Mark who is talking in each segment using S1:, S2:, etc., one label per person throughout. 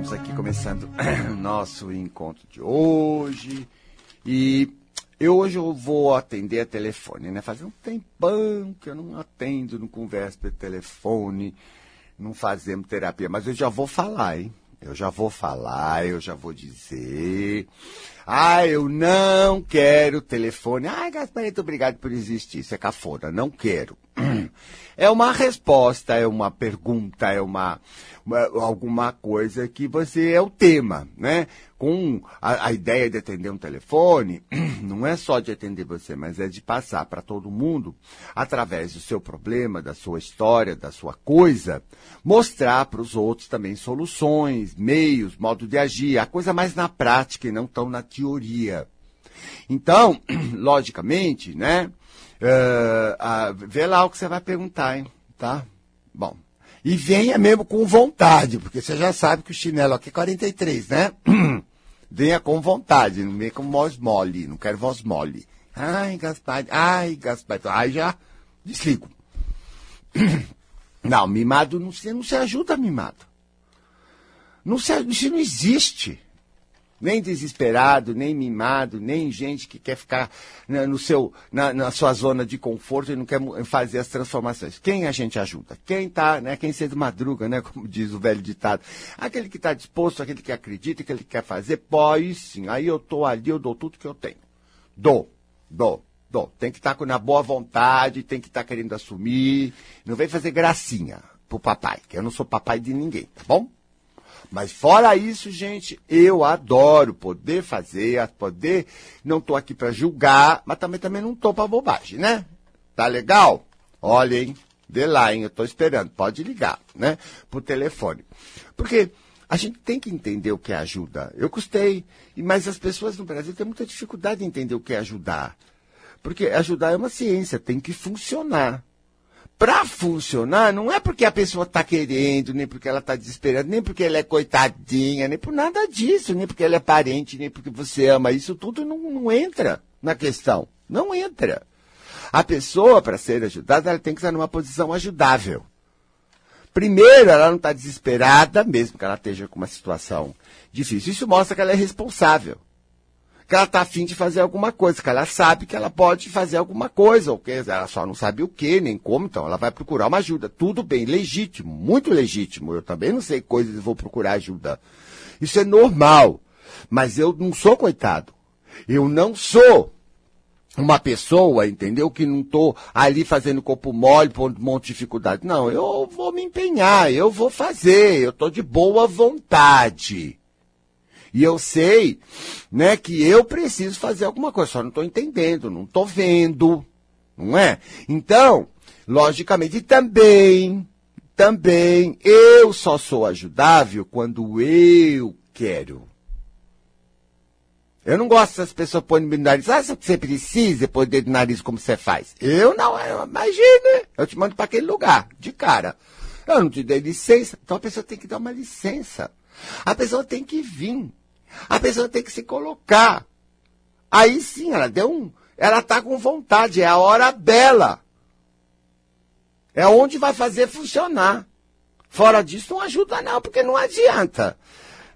S1: estamos aqui começando o nosso encontro de hoje. E eu hoje eu vou atender a telefone, né? Faz um tempão que eu não atendo, não converso por telefone, não fazemos terapia, mas eu já vou falar, hein? Eu já vou falar, eu já vou dizer. Ah, eu não quero telefone. Ai, Gasparito, obrigado por existir. Isso é cafona, não quero. É uma resposta, é uma pergunta, é uma alguma coisa que você é o tema, né? Com a, a, ideia de atender um telefone, não é só de atender você, mas é de passar para todo mundo, através do seu problema, da sua história, da sua coisa, mostrar para os outros também soluções, meios, modo de agir, a coisa mais na prática e não tão na teoria. Então, logicamente, né? Uh, uh, vê lá o que você vai perguntar, hein? Tá? Bom. E venha mesmo com vontade, porque você já sabe que o chinelo aqui é 43, né? venha com vontade, não venha com voz mole, não quero voz mole. Ai, Gaspar, ai, Gaspar, ai, já desligo. Não, mimado não se, não se ajuda, mimado. Não se, isso não existe nem desesperado, nem mimado, nem gente que quer ficar na, no seu, na, na, sua zona de conforto e não quer fazer as transformações. Quem a gente ajuda? Quem está, né? Quem cedo madruga, né? Como diz o velho ditado. Aquele que está disposto, aquele que acredita, aquele que quer fazer, pode sim. Aí eu estou ali, eu dou tudo que eu tenho. Dou, dou. Dou. Tem que estar tá na boa vontade, tem que estar tá querendo assumir. Não vem fazer gracinha pro papai, que eu não sou papai de ninguém, tá bom? Mas fora isso, gente, eu adoro poder fazer, poder. Não estou aqui para julgar, mas também, também não estou para bobagem, né? Tá legal? Olha, hein? Vê lá, hein? Eu estou esperando. Pode ligar, né? Por telefone. Porque a gente tem que entender o que é ajuda. Eu custei, mas as pessoas no Brasil têm muita dificuldade em entender o que é ajudar. Porque ajudar é uma ciência, tem que funcionar para funcionar, não é porque a pessoa está querendo, nem porque ela está desesperando, nem porque ela é coitadinha, nem por nada disso, nem porque ela é parente, nem porque você ama. Isso tudo não, não entra na questão. Não entra. A pessoa, para ser ajudada, ela tem que estar numa posição ajudável. Primeiro, ela não está desesperada, mesmo que ela esteja com uma situação difícil. Isso mostra que ela é responsável que ela está afim de fazer alguma coisa, que ela sabe que ela pode fazer alguma coisa, ou que ela só não sabe o que, nem como, então ela vai procurar uma ajuda. Tudo bem, legítimo, muito legítimo. Eu também não sei coisas e vou procurar ajuda. Isso é normal. Mas eu não sou coitado. Eu não sou uma pessoa, entendeu? Que não estou ali fazendo corpo mole, por um monte de dificuldade. Não, eu vou me empenhar, eu vou fazer, eu estou de boa vontade. E eu sei, né, que eu preciso fazer alguma coisa, só não estou entendendo, não estou vendo, não é? Então, logicamente, e também, também, eu só sou ajudável quando eu quero. Eu não gosto das pessoas põem no nariz. Ah, você precisa pôr o dedo no nariz como você faz. Eu não, imagina. Eu te mando para aquele lugar, de cara. Eu não te dei licença. Então a pessoa tem que dar uma licença. A pessoa tem que vir. A pessoa tem que se colocar. Aí sim, ela deu um. Ela está com vontade, é a hora dela. É onde vai fazer funcionar. Fora disso, não ajuda, não, porque não adianta.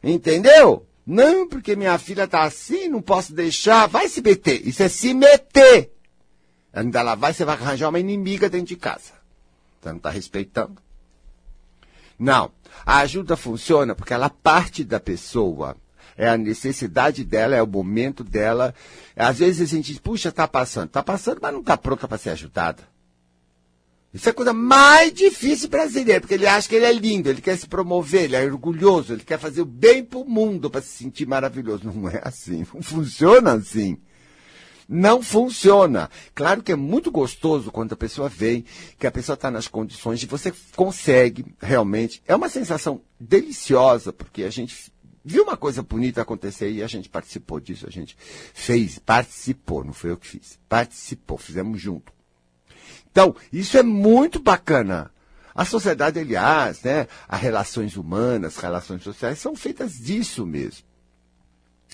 S1: Entendeu? Não, porque minha filha está assim, não posso deixar. Vai se meter. Isso é se meter. Ainda lá vai, você vai arranjar uma inimiga dentro de casa. Você não está respeitando. Não. A ajuda funciona porque ela parte da pessoa é a necessidade dela, é o momento dela. Às vezes a gente diz, puxa, está passando. Está passando, mas não está pronta para ser ajudada. Isso é a coisa mais difícil brasileiro, porque ele acha que ele é lindo, ele quer se promover, ele é orgulhoso, ele quer fazer o bem para o mundo para se sentir maravilhoso. Não é assim, não funciona assim. Não funciona. Claro que é muito gostoso quando a pessoa vem, que a pessoa está nas condições de você consegue realmente. É uma sensação deliciosa, porque a gente viu uma coisa bonita acontecer e a gente participou disso, a gente fez, participou, não foi eu que fiz, participou, fizemos junto. Então, isso é muito bacana. A sociedade, aliás, né, as relações humanas, relações sociais são feitas disso mesmo.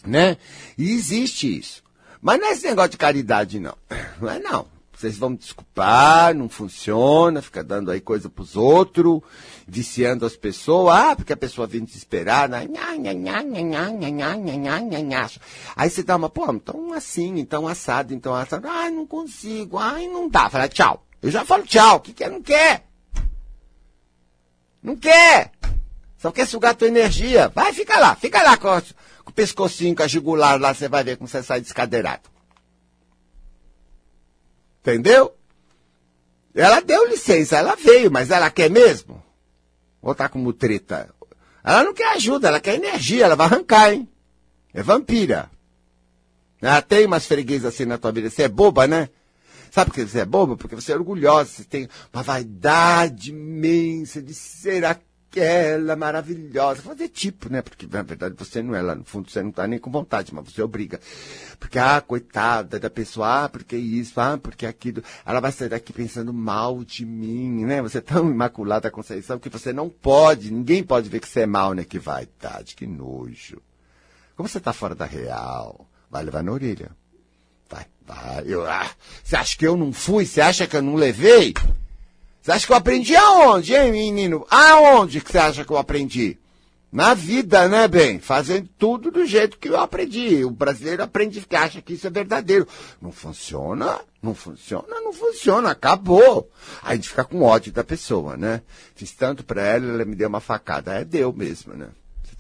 S1: Né? E existe isso. Mas não é esse negócio de caridade, não. Não é não. Vocês vão desculpar, não funciona, fica dando aí coisa pros outros, viciando as pessoas, ah, porque a pessoa vem desesperada, aí você dá uma, pô, então assim, então assado, então assado, ai, não consigo, ai, não dá, fala tchau. Eu já falo tchau, o que quer, não quer. Não quer. Só quer sugar tua energia. Vai, fica lá, fica lá com, com o pescocinho, com a jugular lá, você vai ver como você sai descadeirado. Entendeu? Ela deu licença, ela veio, mas ela quer mesmo? Ou tá como treta? Ela não quer ajuda, ela quer energia, ela vai arrancar, hein? É vampira. Ela tem umas freguesas assim na tua vida. Você é boba, né? Sabe por que você é boba? Porque você é orgulhosa, você tem uma vaidade imensa de ser aquela maravilhosa. Fazer tipo, né? Porque na verdade você não é lá no fundo, você não está nem com vontade, mas você obriga. Porque, ah, coitada da pessoa, ah, porque isso, ah, porque aquilo. Ela vai sair daqui pensando mal de mim, né? Você é tão imaculada a Conceição que você não pode, ninguém pode ver que você é mal, né? Que vaidade, que nojo. Como você está fora da real, vai levar na orelha. Vai, vai. Eu, ah, você acha que eu não fui? Você acha que eu não levei? Você acha que eu aprendi aonde, hein, menino? Aonde que você acha que eu aprendi? Na vida, né, bem? Fazendo tudo do jeito que eu aprendi. O brasileiro aprende que acha que isso é verdadeiro. Não funciona, não funciona, não funciona, acabou. Aí a gente fica com ódio da pessoa, né? Fiz tanto pra ela, ela me deu uma facada. É, deu mesmo, né?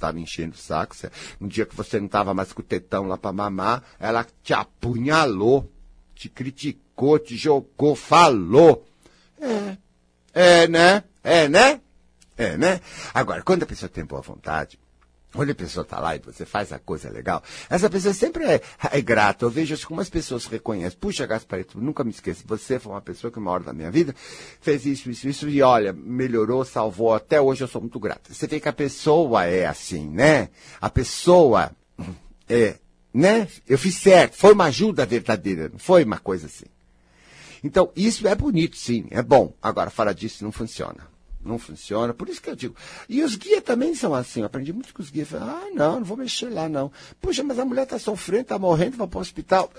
S1: estava enchendo o saco. Você, um dia que você não estava mais com o tetão lá para mamar, ela te apunhalou, te criticou, te jogou, falou. É, é, né? É, né? É, né? Agora, quando a pessoa tem boa vontade, quando a pessoa está lá e você faz a coisa legal, essa pessoa sempre é, é grata. Eu vejo como as pessoas reconhecem. Puxa, Gasparito, nunca me esqueça. Você foi uma pessoa que, uma hora da minha vida, fez isso, isso, isso, e olha, melhorou, salvou. Até hoje eu sou muito grata. Você vê que a pessoa é assim, né? A pessoa é, né? Eu fiz certo. Foi uma ajuda verdadeira, não foi uma coisa assim. Então, isso é bonito, sim, é bom. Agora, fora disso, não funciona não funciona. Por isso que eu digo. E os guias também são assim. Eu aprendi muito com os guias. ah, não, não vou mexer lá, não. Puxa, mas a mulher está sofrendo, está morrendo, vai para o hospital.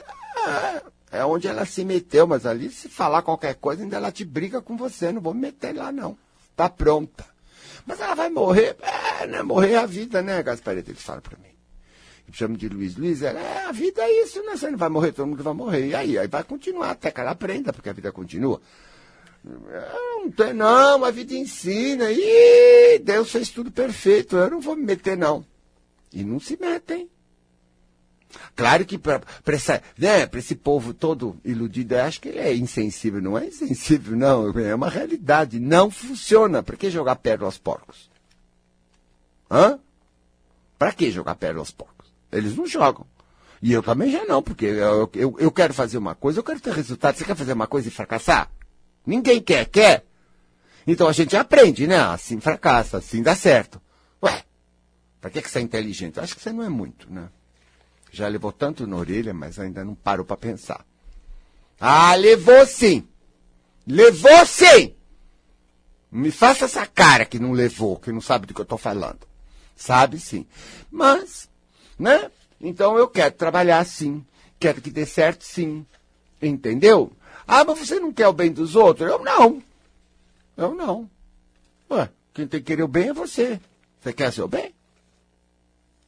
S1: Ah, é onde ela se meteu, mas ali, se falar qualquer coisa, ainda ela te briga com você. Não vou me meter lá, não. Está pronta. Mas ela vai morrer. É, né? Morrer é a vida, né, Gasparito? Ele fala para mim. Eu chamo de Luiz Luiz. Ela, é, a vida é isso, né? Você não vai morrer, todo mundo vai morrer. E aí? Aí vai continuar até que ela aprenda, porque a vida continua. Não tem, não, a vida ensina. E Deus fez tudo perfeito. Eu não vou me meter, não. E não se metem. Claro que para né, esse povo todo iludido, eu acho que ele é insensível. Não é insensível, não. É uma realidade. Não funciona. Para que jogar pérola aos porcos? Hã? Para que jogar pérola aos porcos? Eles não jogam. E eu também já não, porque eu, eu, eu quero fazer uma coisa, eu quero ter resultado. Você quer fazer uma coisa e fracassar? Ninguém quer, quer? Então a gente aprende, né? Assim fracassa, assim dá certo. Ué, pra que, que você é inteligente? Acho que você não é muito, né? Já levou tanto na orelha, mas ainda não parou para pensar. Ah, levou sim! Levou sim! Me faça essa cara que não levou, que não sabe do que eu estou falando. Sabe sim. Mas, né? Então eu quero trabalhar sim. Quero que dê certo sim. Entendeu? Ah, mas você não quer o bem dos outros? Eu não. Eu não. Ué, quem tem que querer o bem é você. Você quer seu bem?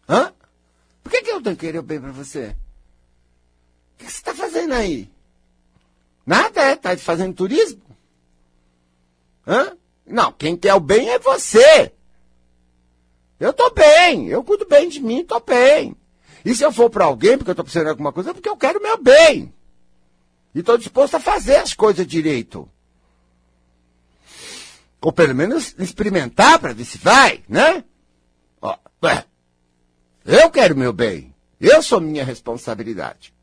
S1: Hã? Por que, que eu tenho que querer o bem para você? O que, que você está fazendo aí? Nada, é? Está fazendo turismo? Hã? Não, quem quer o bem é você. Eu tô bem, eu cuido bem de mim, tô bem. E se eu for para alguém porque eu tô precisando de alguma coisa, é porque eu quero o meu bem. E estou disposto a fazer as coisas direito. Ou pelo menos experimentar para ver se vai, né? Ó, ué, eu quero meu bem. Eu sou minha responsabilidade.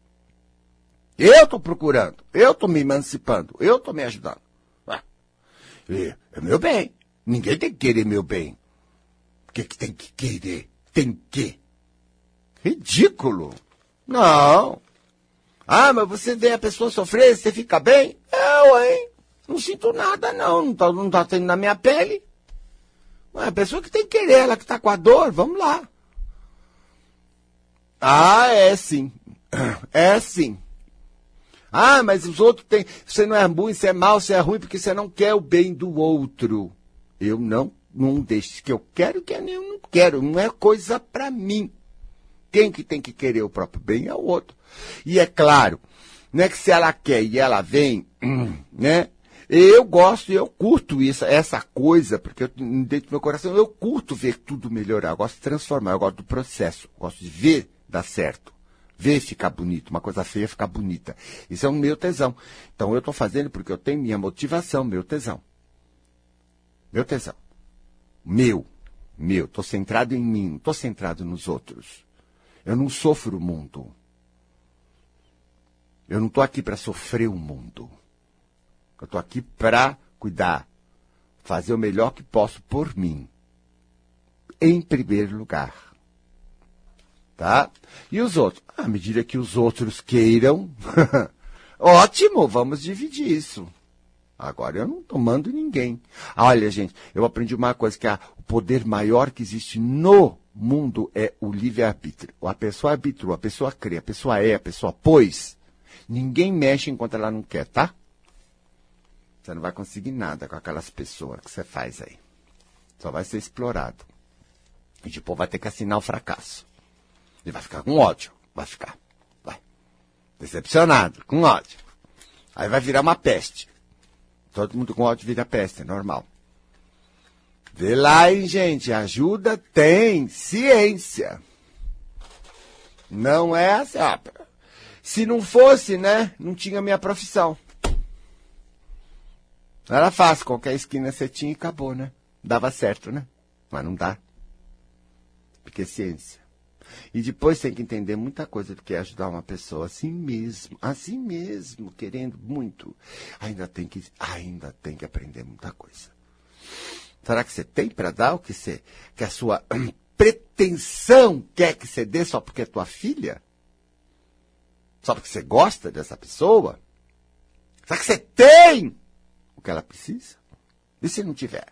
S1: Eu estou procurando. Eu estou me emancipando. Eu estou me ajudando. Ué, é meu bem. Ninguém tem que querer meu bem. O que, tem que querer? Tem que. Ridículo. Não. Ah, mas você vê a pessoa sofrer, você fica bem? Eu, hein? Não sinto nada, não. Não tá, não tá tendo na minha pele. Mas a pessoa que tem que querer, ela que tá com a dor, vamos lá. Ah, é sim. É sim. Ah, mas os outros têm. Você não é ruim, você é mal, você é ruim porque você não quer o bem do outro. Eu não, não deixo que eu quero, que eu não quero. Não é coisa para mim. Quem que tem que querer o próprio bem é o outro. E é claro, não é que se ela quer e ela vem, né? Eu gosto eu curto isso, essa coisa, porque eu, dentro do meu coração eu curto ver tudo melhorar, eu gosto de transformar, eu gosto do processo, eu gosto de ver dar certo, ver ficar bonito, uma coisa feia ficar bonita. Isso é o meu tesão. Então eu estou fazendo porque eu tenho minha motivação, meu tesão. Meu tesão. Meu. Meu. Estou centrado em mim, estou centrado nos outros. Eu não sofro o mundo. Eu não estou aqui para sofrer o mundo. Eu estou aqui para cuidar, fazer o melhor que posso por mim. Em primeiro lugar. Tá? E os outros? À medida que os outros queiram, ótimo, vamos dividir isso. Agora eu não estou mandando ninguém. Olha, gente, eu aprendi uma coisa, que o poder maior que existe no mundo é o livre-arbítrio. A pessoa arbitrou, a pessoa crê, a pessoa é, a pessoa pôs. Ninguém mexe enquanto ela não quer, tá? Você não vai conseguir nada com aquelas pessoas que você faz aí. Só vai ser explorado. E depois vai ter que assinar o fracasso. E vai ficar com ódio. Vai ficar. Vai. Decepcionado, com ódio. Aí vai virar uma peste. Todo mundo com ódio vira peste, é normal. Vê lá, hein, gente. Ajuda tem ciência. Não é assim. Ah, se não fosse, né? Não tinha minha profissão. Era fácil, qualquer esquina você tinha e acabou, né? Dava certo, né? Mas não dá. Porque é ciência. E depois tem que entender muita coisa do que é ajudar uma pessoa assim mesmo, assim mesmo, querendo muito. Ainda tem que, ainda tem que aprender muita coisa. Será que você tem para dar o que você, que a sua pretensão quer que você dê só porque é tua filha? Só porque você gosta dessa pessoa? Será que você tem o que ela precisa? E se não tiver?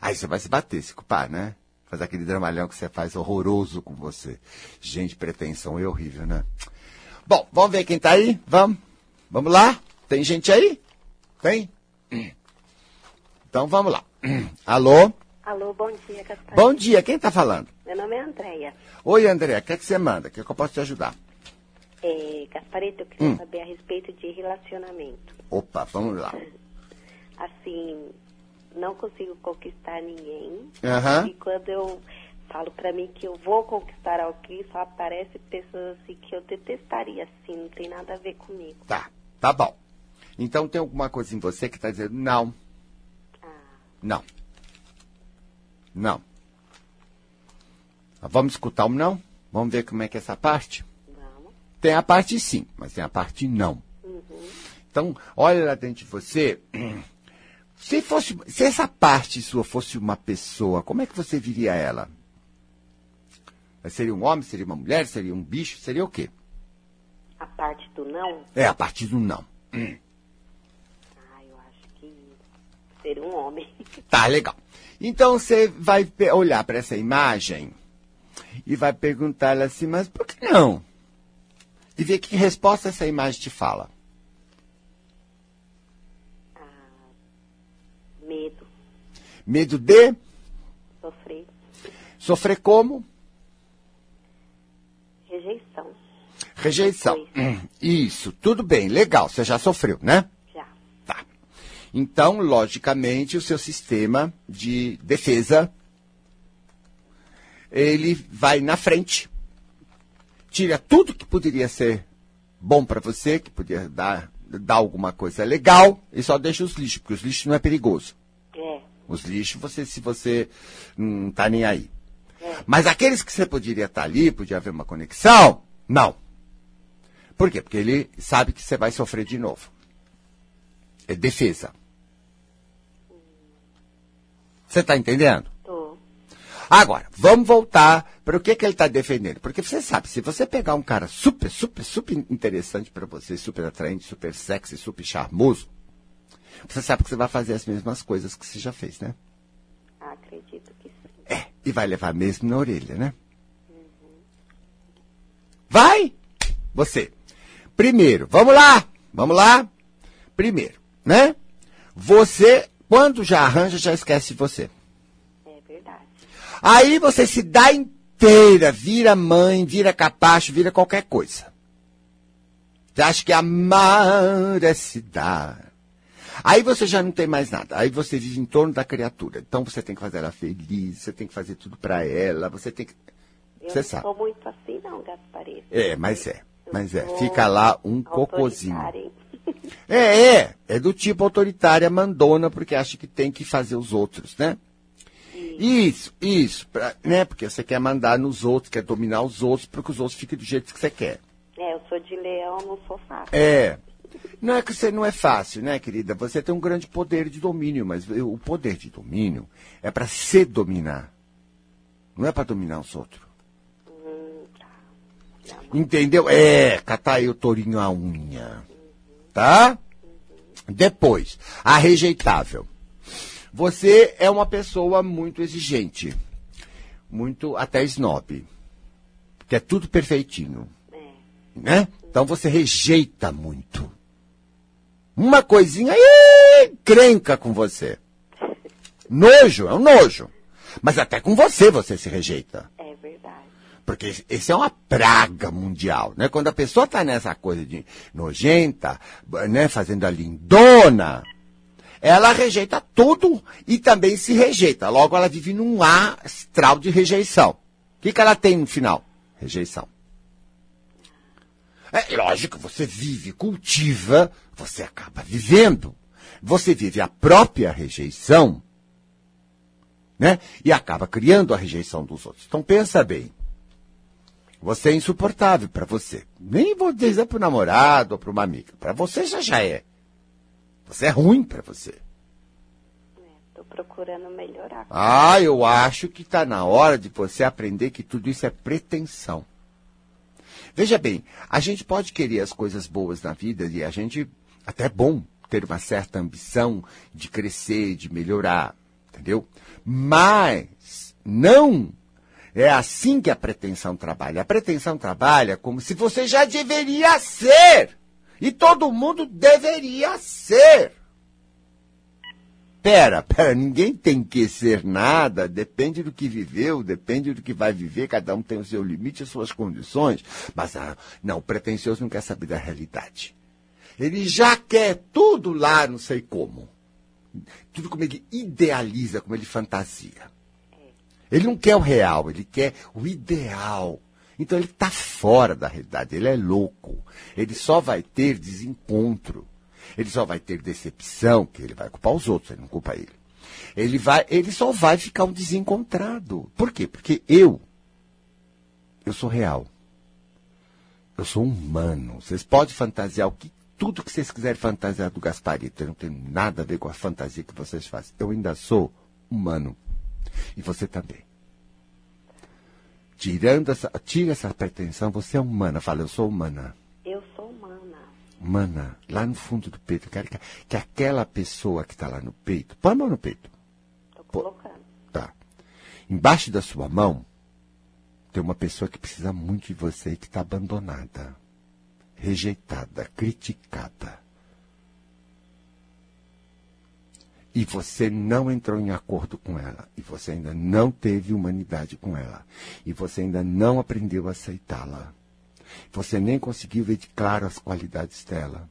S1: Aí você vai se bater, se culpar, né? Fazer aquele dramalhão que você faz horroroso com você. Gente, pretensão é horrível, né? Bom, vamos ver quem tá aí? Vamos? Vamos lá? Tem gente aí? Tem? Então vamos lá. Alô?
S2: Alô, bom dia, Gasparito.
S1: Bom dia, quem tá falando?
S2: Meu nome é Andréia.
S1: Oi, André, o que, é que você manda? O que, é que eu posso te ajudar?
S2: É, Gasparito, eu queria
S1: Hum.
S2: saber a respeito de relacionamento.
S1: Opa, vamos lá.
S2: Assim, não consigo conquistar ninguém.
S1: Aham.
S2: E quando eu falo pra mim que eu vou conquistar alguém, só aparece pessoas assim que eu detestaria, assim, não tem nada a ver comigo.
S1: Tá, tá bom. Então tem alguma coisa em você que tá dizendo não,
S2: Ah,
S1: não. Não. Vamos escutar o não? Vamos ver como é que é essa parte?
S2: vamos.
S1: Tem a parte sim, mas tem a parte não.
S2: Uhum.
S1: Então, olha lá dentro de você. Se, fosse, se essa parte sua fosse uma pessoa, como é que você viria ela? Seria um homem, seria uma mulher, seria um bicho, seria o quê?
S2: A parte do não,
S1: É, a partir do não.
S2: ah, eu acho que ser um homem.
S1: Tá, legal. Então você vai olhar para essa imagem e vai perguntar ela assim, mas por que não? E ver que resposta essa imagem te fala.
S2: Medo,
S1: Medo de
S2: sofrer,
S1: sofrer como?
S2: rejeição.
S1: Rejeição. Isso, tudo bem, legal, você já sofreu, né?
S2: Já.
S1: Tá. Então, logicamente, o seu sistema de defesa ele vai na frente, tira tudo que poderia ser bom para você, que podia dar, dar alguma coisa legal, e só deixa os lixos, porque os lixos não é perigoso. Os lixos, você, se você não tá nem aí. Mas aqueles que você poderia estar ali, podia haver uma conexão, não. Por quê? Porque ele sabe que você vai sofrer de novo. É defesa. Você está entendendo?
S2: Tô.
S1: Agora, vamos voltar para o que, que ele está defendendo. Porque você sabe, se você pegar um cara super, super, super interessante para você, super atraente, super sexy, super charmoso, você sabe que você vai fazer as mesmas coisas que você já fez, né?
S2: Acredito que sim.
S1: É, e vai levar mesmo na orelha, né? Vai! Você. Primeiro, vamos lá! Vamos lá? Primeiro, né? Você, quando já arranja, já esquece de você.
S2: É verdade.
S1: Aí você se dá inteira, vira mãe, vira capacho, vira qualquer coisa. Você acha que amar é se dar. Aí você já não tem mais nada. Aí você vive em torno da criatura. Então você tem que fazer ela feliz, você tem que fazer tudo para ela, você tem que.
S2: Eu
S1: Você
S2: não
S1: sabe.
S2: sou muito assim, não, Gaspareto.
S1: É, mas é. Mas é. Fica lá um cocôzinho. É, é. É do tipo autoritária, mandona, porque acha que tem que fazer os outros, né? Isso, isso. pra- né? Porque você quer mandar nos outros, quer dominar os outros, para que os outros fiquem do jeito que você quer.
S2: É, eu sou de leão, não sou fácil.
S1: É. Não é que você não é fácil, né, querida? Você tem um grande poder de domínio, mas o poder de domínio é para se dominar. Não é para dominar os outros. Entendeu? É, catar aí o tourinho a unha. Tá? Depois, a rejeitável. Você é uma pessoa muito exigente. Muito até snob. Que é tudo perfeitinho.
S2: É.
S1: Né? Então você rejeita muito. Uma coisinha aí, crenca com você. Nojo, é um nojo. Mas até com você você se rejeita.
S2: É verdade.
S1: Porque esse é uma praga mundial, né? Quando a pessoa está nessa coisa de nojenta, né, fazendo a lindona, ela rejeita tudo e também se rejeita. Logo, ela vive num astral de rejeição. O que, que ela tem no final? Rejeição. É lógico, você vive, cultiva, você acaba vivendo. Você vive a própria rejeição, né? E acaba criando a rejeição dos outros. Então pensa bem. Você é insuportável para você. Nem vou dizer para o namorado ou para uma amiga. Para você já já é. Você é ruim para você.
S2: Estou procurando melhorar.
S1: Ah, eu acho que está na hora de você aprender que tudo isso é pretensão. Veja bem, a gente pode querer as coisas boas na vida e a gente até é bom ter uma certa ambição de crescer, de melhorar, entendeu? Mas não é assim que a pretensão trabalha. A pretensão trabalha como se você já deveria ser. E todo mundo deveria ser. Pera, pera, ninguém tem que ser nada, depende do que viveu, depende do que vai viver, cada um tem o seu limite, as suas condições. Mas ah, não, o pretencioso não quer saber da realidade. Ele já quer tudo lá, não sei como. Tudo como ele idealiza, como ele fantasia. Ele não quer o real, ele quer o ideal. Então ele está fora da realidade, ele é louco. Ele só vai ter desencontro. Ele só vai ter decepção, que ele vai culpar os outros, ele não culpa ele. Ele, vai, ele só vai ficar um desencontrado. Por quê? Porque eu, eu sou real. Eu sou humano. Vocês podem fantasiar o que, tudo que vocês quiserem fantasiar do Gasparito. Eu não tem nada a ver com a fantasia que vocês fazem. Eu ainda sou humano. E você também. Tirando essa, tira essa pretensão, você é humana. Fala, eu sou humana.
S2: Humana.
S1: Mana, lá no fundo do peito, eu quero que, que aquela pessoa que está lá no peito, põe a mão no peito. Pô.
S2: colocando.
S1: Tá. Embaixo da sua mão tem uma pessoa que precisa muito de você e que está abandonada, rejeitada, criticada. E você não entrou em acordo com ela. E você ainda não teve humanidade com ela. E você ainda não aprendeu a aceitá-la. Você nem conseguiu ver de claro as qualidades dela.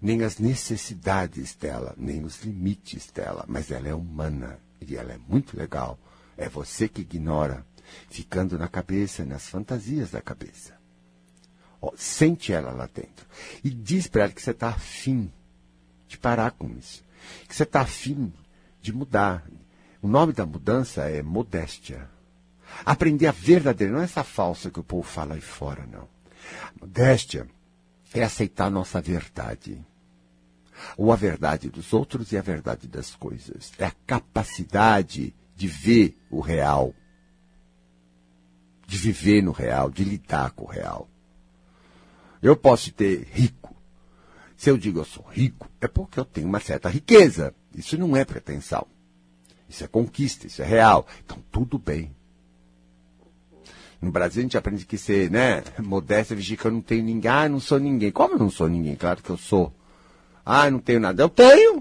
S1: Nem as necessidades dela, nem os limites dela. Mas ela é humana. E ela é muito legal. É você que ignora, ficando na cabeça, nas fantasias da cabeça. Sente ela lá dentro. E diz para ela que você está afim de parar com isso. Que você está afim de mudar. O nome da mudança é modéstia. Aprender a verdadeira, não é essa falsa que o povo fala aí fora, não. Modéstia é aceitar a nossa verdade. Ou a verdade dos outros e a verdade das coisas. É a capacidade de ver o real. De viver no real, de lidar com o real. Eu posso ter rico. Se eu digo eu sou rico, é porque eu tenho uma certa riqueza. Isso não é pretensão. Isso é conquista, isso é real. Então tudo bem. No Brasil a gente aprende que ser, né, modéstia, vigir que eu não tenho ninguém. Ah, não sou ninguém. Como eu não sou ninguém? Claro que eu sou. Ah, não tenho nada. Eu tenho.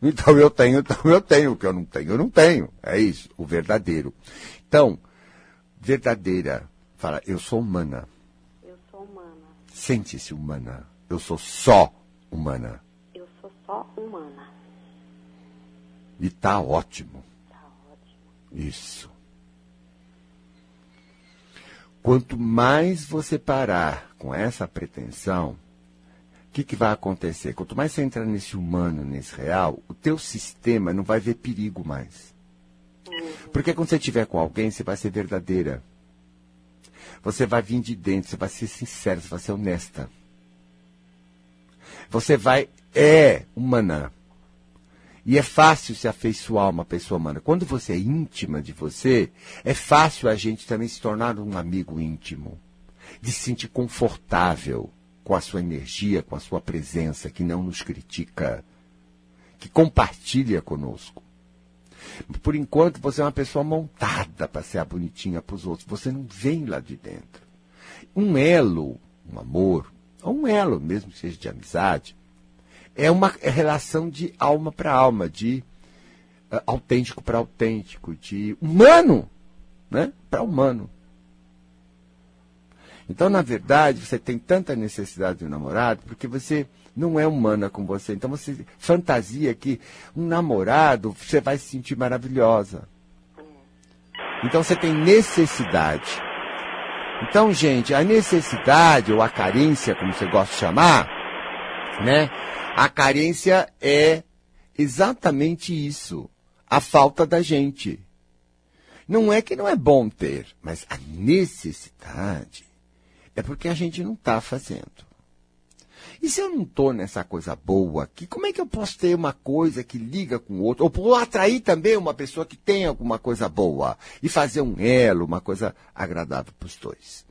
S1: Então eu tenho, então eu tenho. O que eu não tenho, eu não tenho. É isso, o verdadeiro. Então, verdadeira, fala, eu sou humana.
S2: Eu sou humana.
S1: Sente-se humana. Eu sou só humana.
S2: Eu sou só humana.
S1: E tá ótimo.
S2: Tá ótimo.
S1: Isso. Quanto mais você parar com essa pretensão, o que, que vai acontecer? Quanto mais você entrar nesse humano, nesse real, o teu sistema não vai ver perigo mais. Porque quando você estiver com alguém, você vai ser verdadeira. Você vai vir de dentro, você vai ser sincera, você vai ser honesta. Você vai. É humana. E é fácil se afeiçoar uma pessoa humana. Quando você é íntima de você, é fácil a gente também se tornar um amigo íntimo. De se sentir confortável com a sua energia, com a sua presença, que não nos critica, que compartilha conosco. Por enquanto, você é uma pessoa montada para ser a bonitinha para os outros. Você não vem lá de dentro. Um elo, um amor, ou um elo, mesmo que seja de amizade, é uma relação de alma para alma, de uh, autêntico para autêntico, de humano né, para humano. Então, na verdade, você tem tanta necessidade de um namorado porque você não é humana com você. Então, você fantasia que um namorado você vai se sentir maravilhosa. Então, você tem necessidade. Então, gente, a necessidade ou a carência, como você gosta de chamar, né? A carência é exatamente isso. A falta da gente. Não é que não é bom ter, mas a necessidade é porque a gente não está fazendo. E se eu não estou nessa coisa boa aqui, como é que eu posso ter uma coisa que liga com o outro? Ou atrair também uma pessoa que tem alguma coisa boa e fazer um elo, uma coisa agradável para os dois.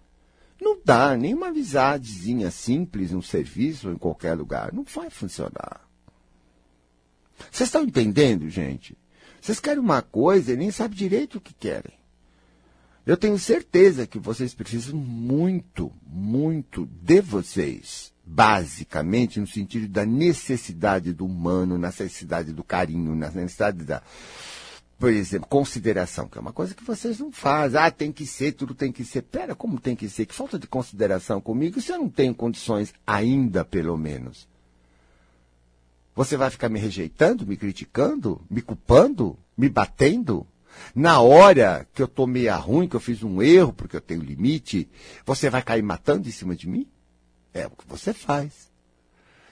S1: Não dá, nem uma amizadezinha simples, um serviço em qualquer lugar. Não vai funcionar. Vocês estão entendendo, gente? Vocês querem uma coisa e nem sabem direito o que querem. Eu tenho certeza que vocês precisam muito, muito de vocês. Basicamente, no sentido da necessidade do humano, na necessidade do carinho, na necessidade da, por exemplo, consideração, que é uma coisa que vocês não fazem. Ah, tem que ser, tudo tem que ser. Pera, como tem que ser? Que falta de consideração comigo se eu não tenho condições ainda, pelo menos. Você vai ficar me rejeitando, me criticando, me culpando, me batendo? Na hora que eu tomei a ruim, que eu fiz um erro, porque eu tenho limite, você vai cair matando em cima de mim? É o que você faz.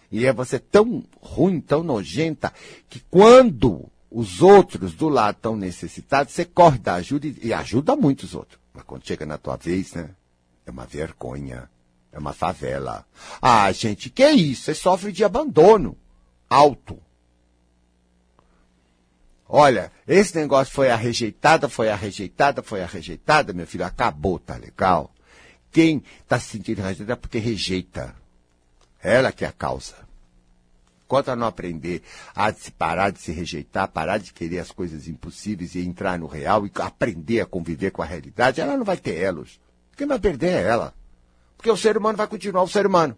S1: E é você tão ruim, tão nojenta, que quando os outros do lado estão necessitados, você corre da ajuda e, ajuda muito os outros. Mas quando chega na tua vez, né? É uma vergonha. É uma favela. Ah, gente, que isso? Você sofre de abandono. Alto. Olha, esse negócio foi a rejeitada, foi a rejeitada, foi a rejeitada, meu filho, acabou, tá legal? Quem está se sentindo rejeitada é porque rejeita. Ela que é a causa. Enquanto ela não aprender a se parar de se rejeitar, parar de querer as coisas impossíveis e entrar no real e aprender a conviver com a realidade, ela não vai ter elos. Quem vai perder é ela. Porque o ser humano vai continuar o ser humano.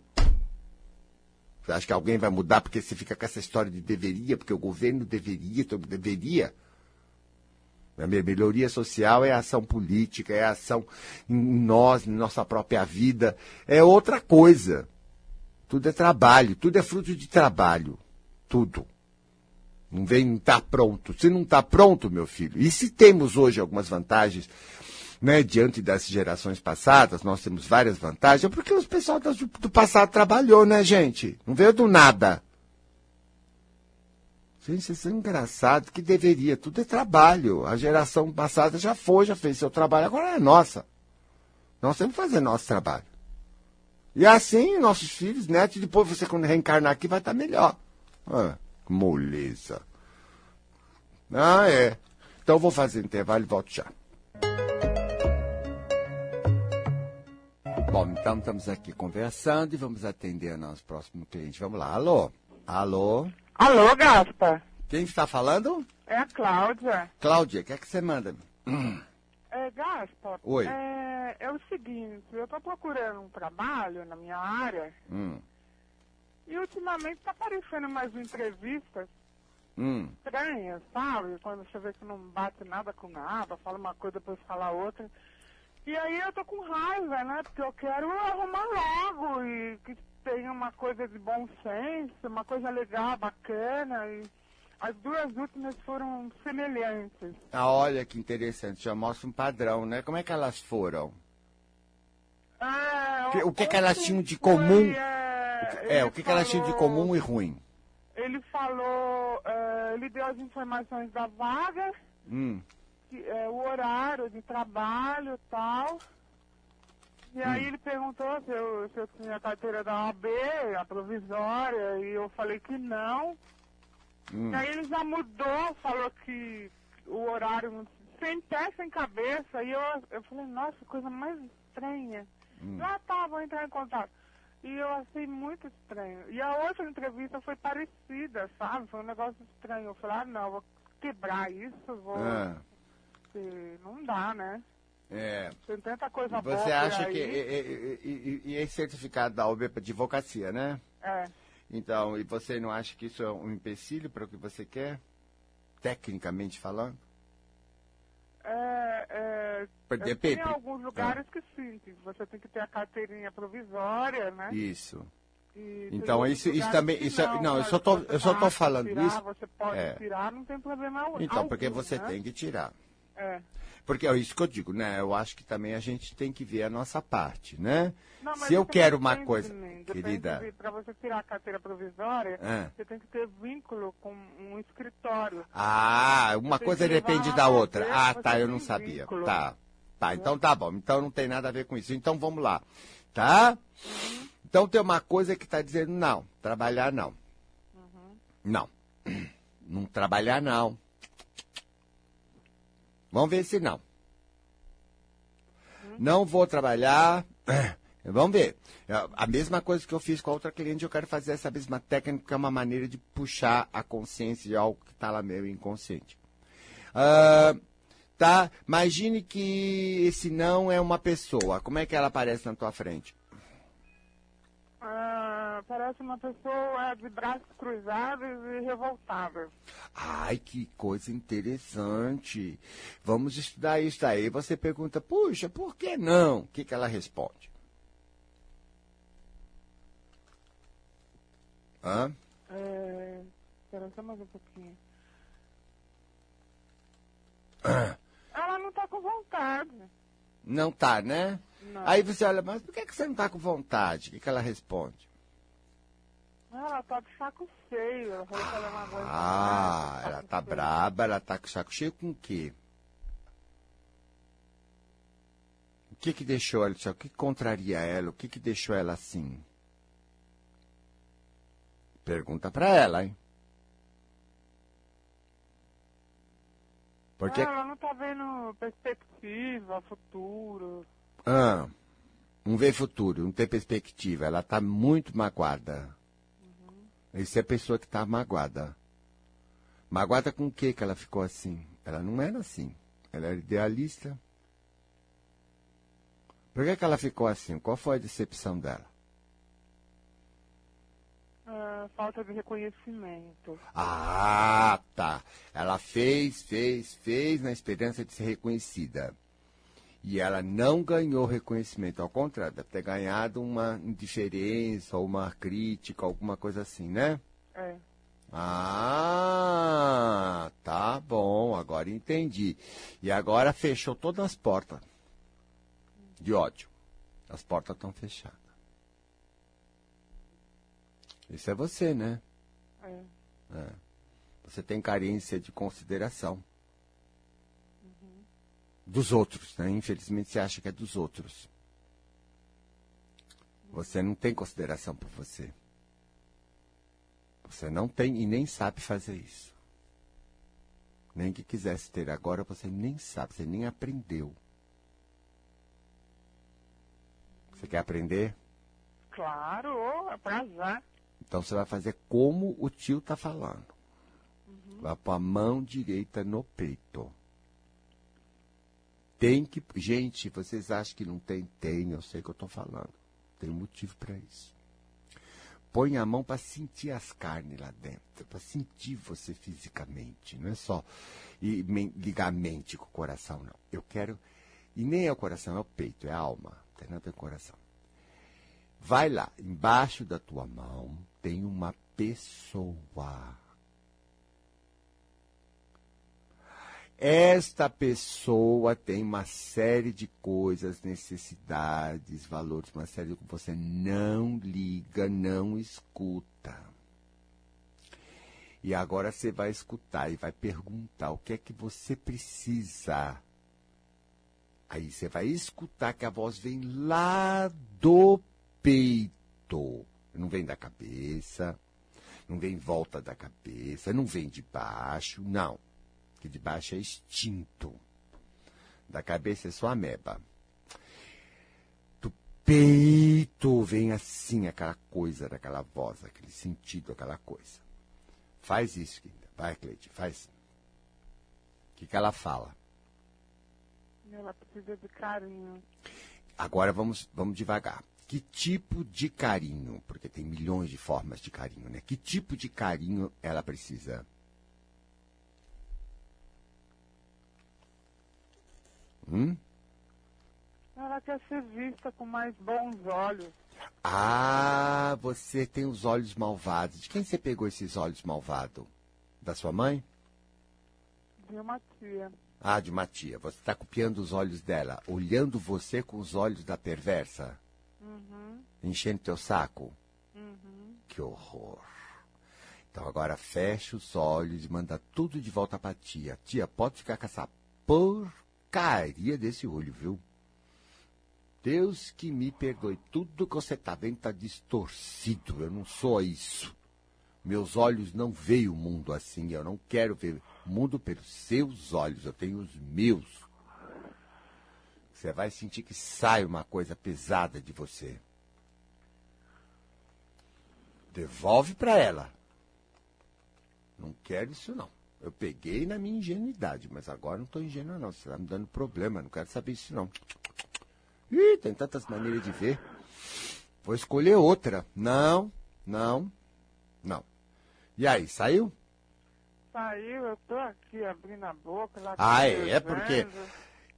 S1: Você acha que alguém vai mudar porque você fica com essa história de deveria, porque o governo deveria, todo deveria? A melhoria social é ação política, é ação em nós, em nossa própria vida, é outra coisa. Tudo é trabalho, tudo é fruto de trabalho. Tudo. Não vem estar tá pronto. Se não está pronto, meu filho, e se temos hoje algumas vantagens né, diante das gerações passadas, nós temos várias vantagens, é porque o pessoal do, do passado trabalhou, né, gente? Não veio do nada. Gente, isso é engraçado que deveria, tudo é trabalho. A geração passada já foi, já fez seu trabalho, agora é nossa. Nós temos que fazer nosso trabalho. E assim, nossos filhos, netos, depois você quando reencarnar aqui vai estar melhor. Ah, moleza. Ah, é. Então vou fazer intervalo e volto já. Bom, então estamos aqui conversando e vamos atender nosso próximo cliente. Vamos lá. Alô? Alô?
S3: Alô, Gaspa?
S1: Quem está falando?
S3: É a Cláudia.
S1: Cláudia, o que é que você manda?
S3: É, Gaspa?
S1: Oi.
S3: É, é o seguinte, eu tô procurando um trabalho na minha área
S1: Hum.
S3: e ultimamente tá aparecendo mais entrevistas
S1: Hum.
S3: estranhas, sabe? Quando você vê que não bate nada com nada, fala uma coisa depois fala outra. E aí eu tô com raiva, né? Porque eu quero arrumar logo e que tenha uma coisa de bom senso, uma coisa legal, bacana. E as duas últimas foram semelhantes.
S1: Ah, olha que interessante, já mostra um padrão, né? Como é que elas foram?
S3: Ah,
S1: o que que elas tinham de
S3: foi,
S1: comum?
S3: é,
S1: É,
S3: ele
S1: o que, que elas tinham de
S3: falou-
S1: comum e ruim?
S3: Ele falou, é, ele deu as informações da vaga,
S1: Hum.
S3: que, é, o horário de trabalho e tal. E aí
S1: Hum.
S3: ele perguntou se eu, se eu tinha a carteira da OAB, a provisória, e eu falei que não.
S1: Hum.
S3: E aí ele já mudou, falou que o horário sem pé, sem cabeça. E eu, eu falei, nossa, coisa mais estranha.
S1: Hum.
S3: Já tá, vou entrar em contato. E eu achei muito estranho. E a outra entrevista foi parecida, sabe? Foi um negócio estranho. Eu falei, ah, não, vou quebrar isso, vou.
S1: Ah,
S3: Não dá, né?
S1: é.
S3: Tem tanta coisa boa.
S1: Você acha que. E, e- e- e esse certificado da OB para advocacia, né?
S3: É.
S1: Então, e você não acha que isso é um empecilho para o que você quer? Tecnicamente falando?
S3: É, é. Tem alguns lugares que sim, que você tem que ter a carteirinha provisória, né?
S1: Isso.
S3: E
S1: Então, isso- isso também- isso é- não, eu
S3: mas
S1: só tô- eu só tô falando
S3: tirar,
S1: isso-
S3: Você pode
S1: É.
S3: tirar, não tem problema algum.
S1: Então, porque você
S3: né?
S1: tem que tirar.
S3: É.
S1: Porque é isso que eu digo, né? Eu acho que também a gente tem que ver a nossa parte, né?
S3: Não,
S1: Se eu quero uma coisa,
S3: depende
S1: querida.
S3: Pra você tirar a carteira provisória,
S1: É.
S3: você tem que ter vínculo com um escritório.
S1: Ah, uma
S3: tem
S1: coisa
S3: que levar
S1: depende da outra. Ah,
S3: você
S1: tá, eu não sabia.
S3: vínculo.
S1: Tá. Tá, então tá bom. Então não tem nada a ver com isso. Então vamos lá. Tá? Então tem uma coisa que tá dizendo não, trabalhar não. Não. Não trabalhar não. Vamos ver se não. Não vou trabalhar. Vamos ver. É A mesma coisa que eu fiz com a outra cliente, eu quero fazer essa mesma técnica, que é uma maneira de puxar a consciência de algo que está lá meio inconsciente. Ah, tá? Imagine que esse não é uma pessoa. Como é que ela aparece na tua frente?
S3: Ah, parece uma pessoa de braços cruzados e revoltada.
S1: Ai, que coisa interessante. Vamos estudar isso aí. Você pergunta, puxa, por que não? O que, que ela responde? Hã?
S3: É, espera só mais um pouquinho. Ela não tá com vontade.
S1: Não tá, né?
S3: Não.
S1: Aí você olha, mas por que, que você não tá com vontade? O que, que ela responde?
S3: Ela tá de saco cheio. Ela falou que ela não aguenta
S1: Ah,
S3: mais,
S1: ela tá
S3: cheio.
S1: braba, ela tá com saco cheio com o quê? O que que deixou ela, o que contraria ela? O que que deixou ela assim? Pergunta pra ela, hein? Porque,
S3: Ela não tá vendo perspectiva, futuro.
S1: ah, não vê futuro, não tem perspectiva, ela tá muito magoada. Isso é a pessoa que tá magoada. Magoada com o que que ela ficou assim? Ela não era assim. Ela era idealista. Por que, que ela ficou assim? Qual foi a decepção dela?
S3: Ah, falta de reconhecimento.
S1: Ah, tá. Ela fez, fez, fez na esperança de ser reconhecida. E ela não ganhou reconhecimento. Ao contrário, deve ter ganhado uma indiferença, ou uma crítica, alguma coisa assim, né?
S3: É.
S1: Ah, tá bom, agora entendi. E agora fechou todas as portas de ódio. As portas estão fechadas. Isso é você, né?
S3: É.
S1: É. Você tem carência de consideração. Dos outros, né? Infelizmente você acha que é dos outros. Você não tem consideração por você. Você não tem e nem sabe fazer isso. Nem que quisesse ter agora, você nem sabe, você nem aprendeu. Você quer aprender?
S3: Claro, é pra já.
S1: Então você vai fazer como o tio tá falando. Vai pôr a mão direita no peito. Tem que. Gente, vocês acham que não tem? Tem, eu sei que eu estou falando. Tem um motivo para isso. Põe a mão para sentir as carnes lá dentro, para sentir você fisicamente. Não é só e, ligar a mente com o coração, não. Eu quero. E nem é o coração, é o peito, é a alma. Não tem nada com o coração. Vai lá, embaixo da tua mão tem uma pessoa Esta pessoa tem uma série de coisas, necessidades, valores, uma série de que você não liga, não escuta. E agora você vai escutar e vai perguntar o que é que você precisa. Aí você vai escutar que a voz vem lá do peito. Não vem da cabeça, não vem em volta da cabeça, não vem de baixo, não que de baixo é extinto. Da cabeça é só ameba. Do peito vem assim aquela coisa daquela voz, aquele sentido, aquela coisa. Faz isso, querida. Vai, Cleide, faz. O que, que ela fala?
S3: Ela precisa de carinho.
S1: Agora vamos, vamos devagar. Que tipo de carinho? Porque tem milhões de formas de carinho, né? Que tipo de carinho ela precisa? Hum?
S3: Ela quer ser vista com mais bons olhos.
S1: Ah, você tem os olhos malvados. De quem você pegou esses olhos malvados? Da sua mãe?
S3: De uma tia.
S1: Ah, de uma tia. Você está copiando os olhos dela, olhando você com os olhos da perversa?
S3: Uhum.
S1: Enchendo teu saco?
S3: Uhum.
S1: Que horror. Então agora fecha os olhos e manda tudo de volta pra tia. Tia, pode ficar com essa por porcaria desse olho, viu? Deus que me perdoe. Tudo que você está vendo está distorcido. Eu não sou isso. Meus olhos não veem o mundo assim. Eu não quero ver o mundo pelos seus olhos. Eu tenho os meus. Você vai sentir que sai uma coisa pesada de você. Devolve para ela. Não quero isso não. Eu peguei na minha ingenuidade, mas agora não estou ingênua, não. Você está me dando problema, não quero saber isso, não. Ih, tem tantas maneiras de ver. Vou escolher outra. Não, não, não. E aí, saiu?
S3: Saiu, eu tô aqui abrindo a boca. Lá
S1: ah, é, é porque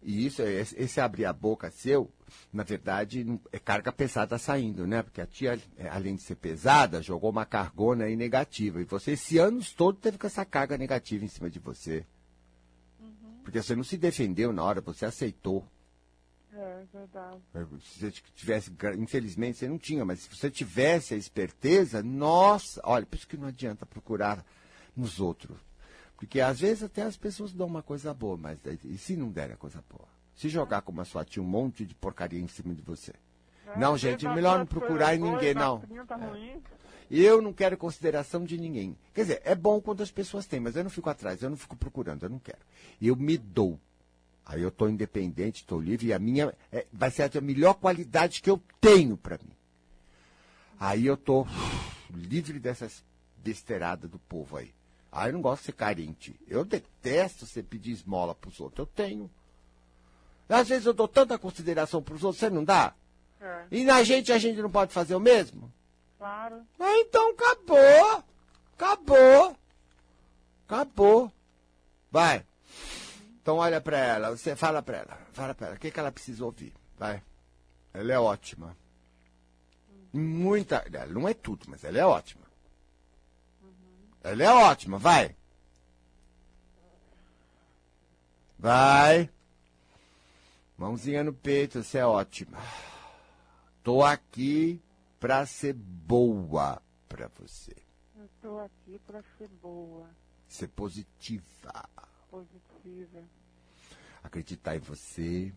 S1: e isso, esse abrir a boca seu, na verdade, é carga pesada saindo, né? Porque a tia, é, além de ser pesada, jogou uma cargona aí negativa. E você, esse anos todo, teve com essa carga negativa em cima de você. Uhum. Porque você não se defendeu na hora, você aceitou.
S3: É, verdade. É,
S1: se você tivesse, infelizmente, você não tinha, mas se você tivesse a esperteza, nossa, olha, por isso que não adianta procurar nos outros. Porque às vezes até as pessoas dão uma coisa boa, mas e se não derem a coisa boa? Se jogar como a sua tia um monte de porcaria em cima de você. É, não, gente, é melhor não procurar em ninguém, não.
S3: Tá.
S1: Eu não quero consideração de ninguém. Quer dizer, é bom quando as pessoas têm, mas eu não fico atrás, eu não fico procurando, eu não quero. Eu me dou. Aí eu estou independente, estou livre, e a minha é, vai ser a melhor qualidade que eu tenho para mim. Aí eu estou livre dessas besteiradas do povo aí. Ah, eu não gosto de ser carente. Eu detesto você pedir esmola para os outros. Eu tenho. Às vezes eu dou tanta consideração para os outros, você não dá? É. E na gente a gente não pode fazer o mesmo?
S3: Claro.
S1: Ah, então acabou. Acabou. Acabou. Vai. Então olha para ela, você fala para ela, fala para ela, o que, que ela precisa ouvir? Vai. Ela é ótima. Muita, não é tudo, mas ela é ótima. Ela é ótima, vai. Vai. Mãozinha no peito, você é ótima. Tô aqui pra ser boa pra você.
S3: Eu tô aqui pra ser boa.
S1: Ser positiva.
S3: Positiva.
S1: Acreditar em você.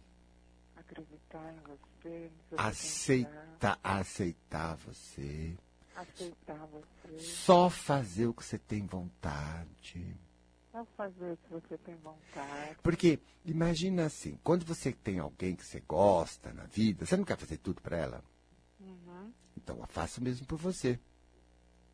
S3: Acreditar em você.
S1: Aceitar, aceitar você
S3: aceitar você.
S1: Só fazer o que você tem vontade.
S3: Só fazer o que você tem vontade.
S1: Porque, imagina assim, quando você tem alguém que você gosta na vida, você não quer fazer tudo para ela?
S3: Uhum.
S1: Então, faça o mesmo por você.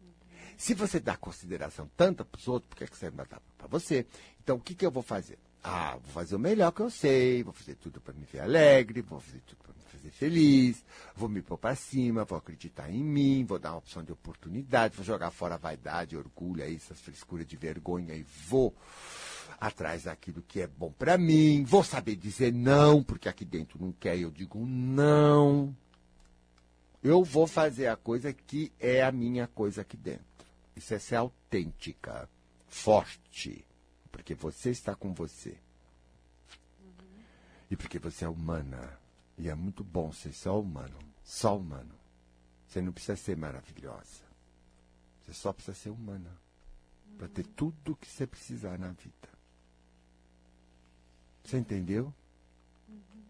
S1: Uhum. Se você dá consideração tanta para os outros, por que, que você não dá para você? Então, o que, que eu vou fazer? Ah, vou fazer o melhor que eu sei, vou fazer tudo para me ver alegre, vou fazer tudo para fazer feliz, vou me pôr para cima, vou acreditar em mim, vou dar uma opção de oportunidade, vou jogar fora a vaidade, orgulho, essas frescuras de vergonha e vou atrás daquilo que é bom para mim, vou saber dizer não, porque aqui dentro não quer, eu digo não. Eu vou fazer a coisa que é a minha coisa aqui dentro. Isso é ser autêntica, forte, porque você está com você. E porque você é humana. E é muito bom ser só humano. Só humano. Você não precisa ser maravilhosa. Você só precisa ser humana. Uhum. Para ter tudo o que você precisar na vida. Você entendeu? Uhum.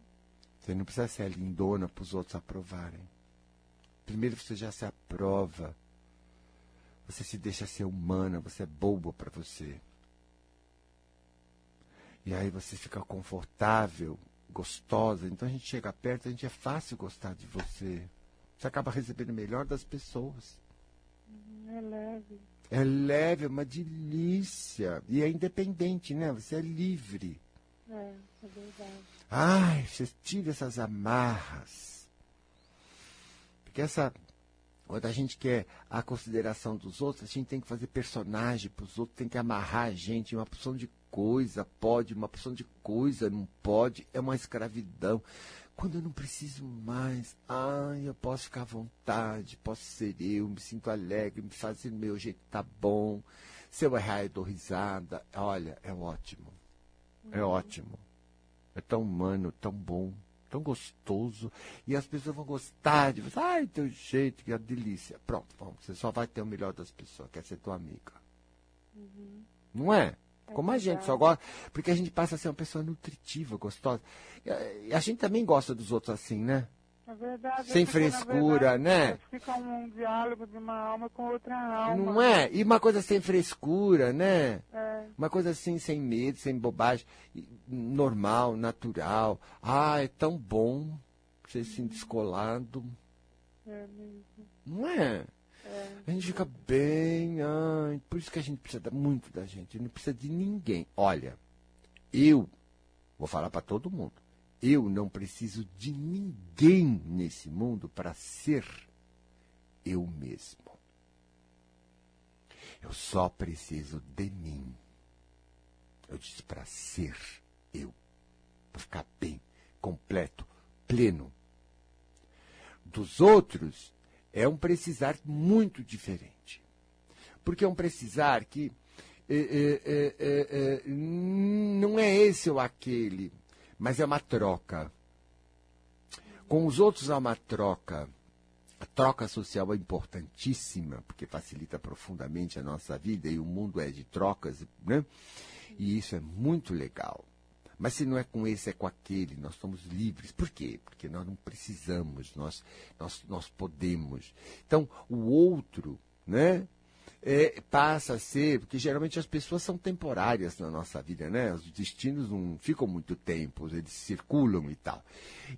S1: Você não precisa ser lindona para os outros aprovarem. Primeiro você já se aprova. Você se deixa ser humana, você é boba para você. E aí você fica confortável, gostosa. Então a gente chega perto, a gente é fácil gostar de você. Você acaba recebendo o melhor das pessoas.
S3: É leve.
S1: É leve, é uma delícia. E é independente, né? Você é livre.
S3: É, é verdade.
S1: Ai, você tira essas amarras. Porque essa quando a gente quer a consideração dos outros, a gente tem que fazer personagem para os outros, tem que amarrar a gente, uma porção de coisa pode, uma porção de coisa não pode, é uma escravidão. Quando eu não preciso mais, ai, eu posso ficar à vontade, posso ser eu, me sinto alegre, me fazer do meu jeito tá bom. Se eu errar, eu dou risada. Olha, é ótimo. É uhum. ótimo. É tão humano, tão bom tão gostoso. E as pessoas vão gostar de você. Ai, teu jeito, que é delícia. Pronto, vamos, você só vai ter o melhor das pessoas, quer ser tua amiga. Uhum. Não é? É Como a gente só gosta. Porque a gente passa a ser uma pessoa nutritiva, gostosa. E a gente também gosta dos outros assim, né?
S3: É verdade.
S1: Sem frescura, verdade, né?
S3: Fica um diálogo de uma alma com outra alma.
S1: Não é? E uma coisa sem frescura, né?
S3: É.
S1: Uma coisa assim, sem medo, sem bobagem. Normal, natural. Ah, é tão bom ser assim descolado.
S3: É mesmo.
S1: Não é?
S3: É.
S1: A gente fica bem. Ai, por isso que a gente precisa muito da gente. Não precisa de ninguém. Olha, eu vou falar para todo mundo eu não preciso de ninguém nesse mundo para ser eu mesmo. Eu só preciso de mim. Eu disse para ser eu. Para ficar bem, completo, pleno. Dos outros, é um precisar muito diferente. Porque é um precisar que é, é, não é esse ou aquele mas é uma troca. Com os outros há uma troca. A troca social é importantíssima, porque facilita profundamente a nossa vida e o mundo é de trocas, né? E isso é muito legal. Mas se não é com esse, é com aquele, nós somos livres. Por quê? Porque nós não precisamos, nós, nós, nós podemos. Então, o outro, né? é, passa a ser, porque geralmente as pessoas são temporárias na nossa vida, né? Os destinos não ficam muito tempo, eles circulam e tal.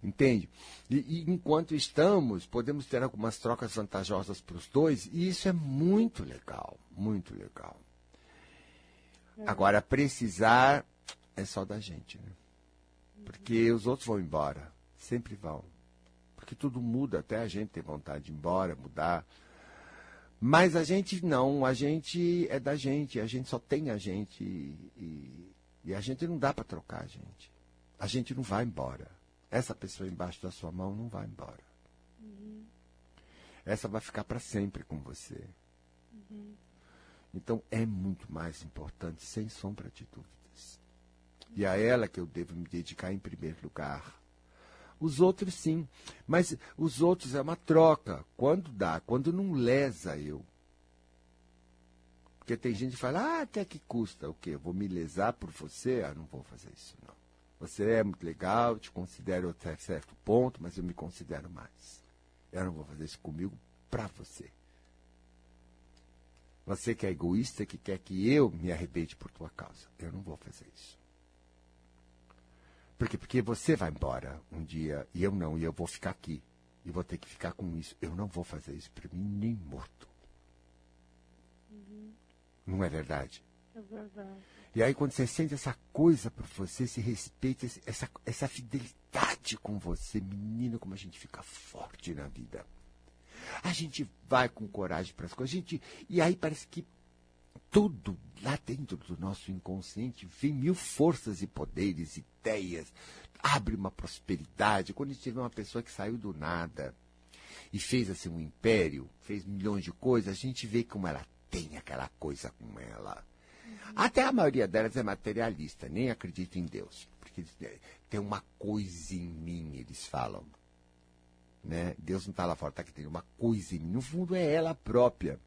S1: Entende? E, e enquanto estamos, podemos ter algumas trocas vantajosas para os dois, e isso é muito legal, muito legal. É. Agora, precisar é só da gente, né? Porque os outros vão embora, sempre vão. Porque tudo muda, até a gente tem vontade de ir embora, mudar. Mas a gente não, a gente é da gente, a gente só tem a gente e, e a gente não dá para trocar a gente. A gente não vai embora. Essa pessoa embaixo da sua mão não vai embora. Uhum. Essa vai ficar para sempre com você. Uhum. Então é muito mais importante, sem sombra de dúvidas. E a ela que eu devo me dedicar em primeiro lugar. Os outros sim. Mas os outros é uma troca. Quando dá, quando não lesa eu. Porque tem gente que fala, ah, até que custa o quê? Vou me lesar por você? Ah, não vou fazer isso, não. Você é muito legal, te considero até certo ponto, mas eu me considero mais. Eu não vou fazer isso comigo para você. Você que é egoísta, que quer que eu me arrebente por tua causa. Eu não vou fazer isso. Por quê? Porque você vai embora um dia e eu não, e eu vou ficar aqui. E vou ter que ficar com isso. Eu não vou fazer isso para mim nem morto. Uhum. Não é verdade?
S3: É verdade.
S1: E aí quando você sente essa coisa por você, esse respeito, esse- essa, essa fidelidade com você, menino, como a gente fica forte na vida. A gente vai com coragem para as coisas. A gente, e aí parece que tudo lá dentro do nosso inconsciente vem mil forças e poderes, ideias, abre uma prosperidade. Quando a gente vê uma pessoa que saiu do nada e fez assim um império, fez milhões de coisas, a gente vê como ela tem aquela coisa com ela. Até a maioria delas é materialista, nem acredita em Deus. Porque eh, tem uma coisa em mim, eles falam. Né? Deus não está lá fora, está aqui, tem uma coisa em mim. No fundo é ela própria.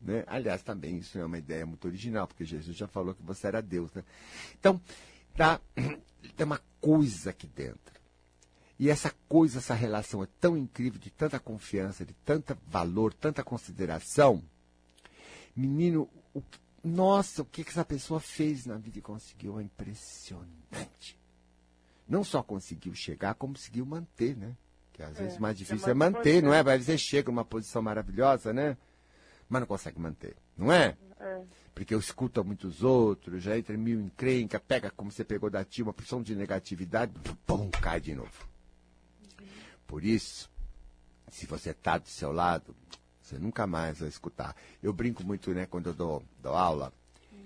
S1: Né? Aliás, também isso é uma ideia muito original, porque Jesus já falou que você era Deus. Né? Então, tá, tem uma coisa aqui dentro. E essa coisa, essa relação é tão incrível, de tanta confiança, de tanto valor, tanta consideração. Menino, o nossa, o que que essa pessoa fez na vida e conseguiu é impressionante. Não só conseguiu chegar, como conseguiu manter, né? Que às
S3: É,
S1: vezes o mais
S3: é
S1: difícil é
S3: mais
S1: manter, não é? vezes você chega numa posição maravilhosa, né? Mas não consegue manter, não é?
S3: É.
S1: Porque eu escuto a muitos outros, já entra em mil encrenca, pega como você pegou da tia, uma porção de negatividade, pum, cai de novo. Por isso, se você está do seu lado, você nunca mais vai escutar. Eu brinco muito, né, quando eu dou, dou aula,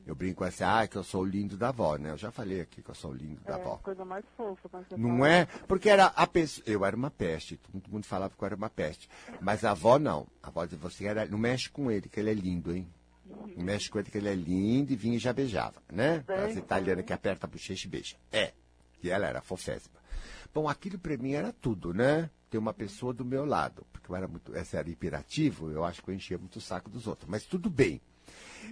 S1: eu brinco assim, ah, que eu sou o lindo da avó, né? Eu já falei aqui que eu sou o lindo da
S3: É,
S1: avó.
S3: coisa mais fofa. você
S1: Não
S3: fala.
S1: é? Porque era a pessoa. Eu era uma peste. Todo mundo falava que eu era uma peste. Mas a avó não. A avó de você era. Não mexe com ele, que ele é lindo, hein? Não mexe com ele, que ele é lindo e vinha e já beijava, né?
S3: Bem,
S1: As italianas que aperta a bochecha e beija. É. E ela era fofésima. Bom, aquilo pra mim era tudo, né? Ter uma pessoa do meu lado. Porque eu era muito. Essa era hiperativo, eu acho que eu enchia muito o saco dos outros. Mas tudo bem.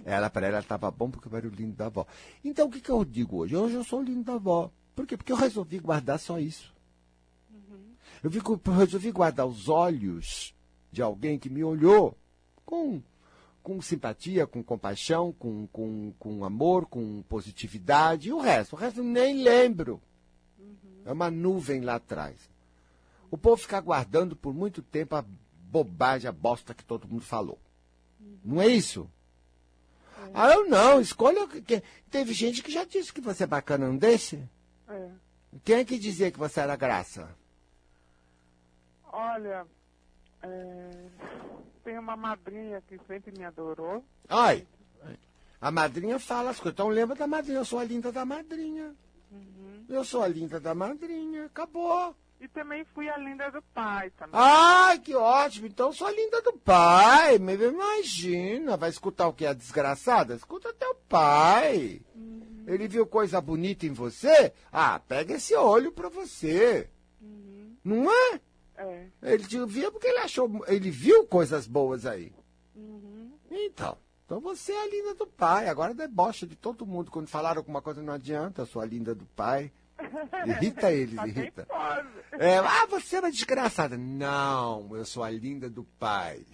S1: Ela, para ela, estava bom porque eu era o lindo da avó. Então, o que, que eu digo hoje? Hoje eu sou o lindo da avó. Por quê? Porque eu resolvi guardar só isso. Eu vi- eu resolvi guardar os olhos de alguém que me olhou com, com simpatia, com compaixão, com, com, com amor, com positividade. E o resto? O resto eu nem lembro. É uma nuvem lá atrás. O povo fica guardando por muito tempo a bobagem, a bosta que todo mundo falou. Não é isso? Ah, eu não, escolha. o que- Teve gente que já disse que você é bacana, não desse?
S3: É.
S1: Quem é que dizia que você era graça?
S3: Olha, é, tem uma madrinha que sempre me adorou.
S1: Ai, a madrinha fala as coisas. Então lembra da madrinha, eu sou a linda da madrinha. Eu sou a linda da madrinha, acabou.
S3: E também fui a linda do pai também.
S1: Ai, que ótimo. Então sou a linda do pai. Me imagina. Vai escutar o que? A desgraçada? Escuta teu pai. Ele viu coisa bonita em você? Ah, pega esse olho pra você. Não é?
S3: É.
S1: Ele te via porque ele achou. Ele viu coisas boas aí. Então. Então você é a linda do pai. Agora debocha de todo mundo. Quando falaram alguma coisa, não adianta. Eu sou a linda do pai. Irrita eles,
S3: Mas quem
S1: irrita. É, ah, você é uma desgraçada. Não, eu sou a linda do pai.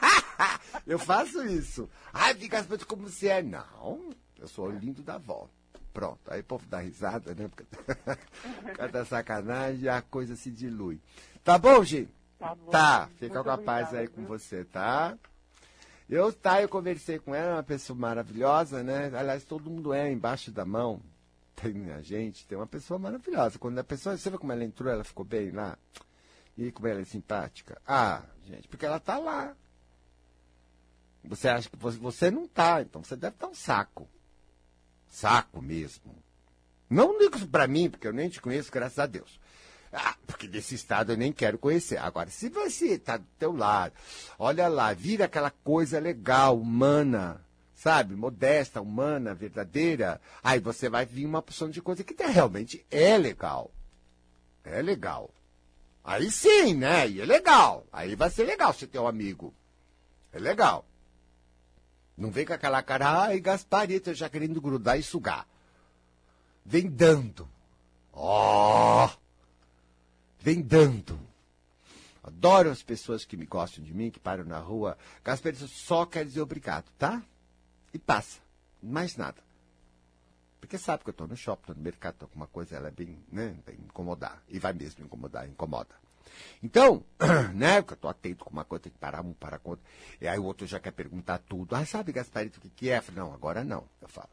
S1: eu faço isso. Ai, fica as coisas como você é. Não, eu sou o lindo da avó. Pronto, aí o povo dá risada, né? Porque cada sacanagem a coisa se dilui. Tá bom, gente?
S3: Tá bom.
S1: Tá, fica
S3: Muito
S1: com a paz
S3: obrigada,
S1: aí com
S3: viu?
S1: você, tá? Eu, tá, eu conversei com ela, é uma pessoa maravilhosa, né? Aliás, todo mundo é embaixo da mão. Tem a gente, tem uma pessoa maravilhosa. Quando a pessoa, você vê como ela entrou, ela ficou bem lá? E como ela é simpática? Ah, gente, porque ela tá lá. Você acha que você, não tá, então você deve estar um saco. Saco mesmo. Não digo isso pra mim, porque eu nem te conheço, graças a Deus. Ah, porque desse estado eu nem quero conhecer. Agora, se você tá do teu lado, olha lá, vira aquela coisa legal, humana, sabe? Modesta, humana, verdadeira. Aí você vai vir uma porção de coisa que realmente é legal. É legal. Aí sim, né? Aí é legal. Aí vai ser legal ter um amigo. É legal. Não vem com aquela cara, ai, Gasparito, já querendo grudar e sugar. Vem dando. Ó! Vem dando. Adoro as pessoas que me gostam de mim, que param na rua. Gasparito só quer dizer obrigado, tá? E passa. Mais nada. Porque sabe que eu tô no shopping, tô no mercado, tô com uma coisa, ela é bem, né, bem incomodar. E vai mesmo incomodar, incomoda. Então, né, eu tô atento com uma coisa, tem que parar um, para com outra. E aí o outro já quer perguntar tudo. Ah, sabe, Gasparito, o que, que é? Eu falo, não, agora não, eu falo.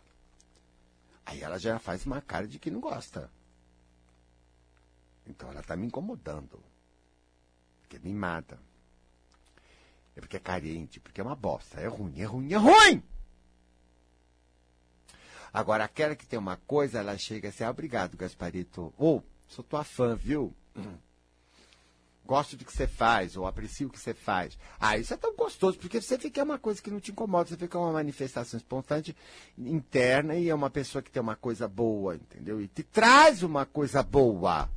S1: Aí ela já faz uma cara de que não gosta. Então ela tá me incomodando. Porque é mimada. É porque é carente, porque é uma bosta. É ruim, é ruim, é ruim! Agora, aquela que tem uma coisa, ela chega assim, ah, obrigado, Gasparito. Ou, oh, sou tua fã, viu? Gosto do que você faz, ou aprecio o que você faz. Ah, isso é tão gostoso, porque você que é uma coisa que não te incomoda, você é uma manifestação espontânea, interna, e é uma pessoa que tem uma coisa boa, entendeu? E te traz uma coisa boa.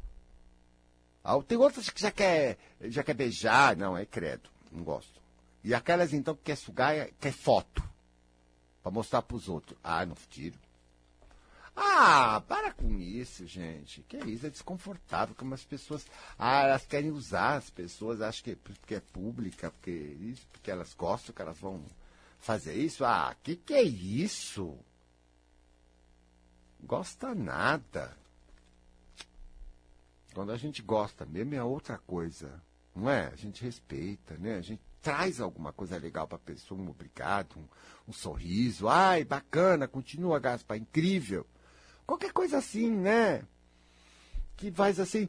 S1: Ah, tem outras que já quer, já quer beijar, não, é credo, não gosto. E aquelas então que quer sugar, quer foto. Para mostrar para os outros. Ah, não tiro. Ah, para com isso, gente. Que isso, é desconfortável. Como as pessoas. Ah, elas querem usar as pessoas, acham que porque é pública, porque isso, porque elas gostam que elas vão fazer isso. Ah, que que é isso? Gosta nada. Quando a gente gosta mesmo é outra coisa. Não é? A gente respeita, né? A gente traz alguma coisa legal para a pessoa, um obrigado, um, um, sorriso. Ai, bacana, continua, Gaspar, incrível. Qualquer coisa assim, né? Que faz assim,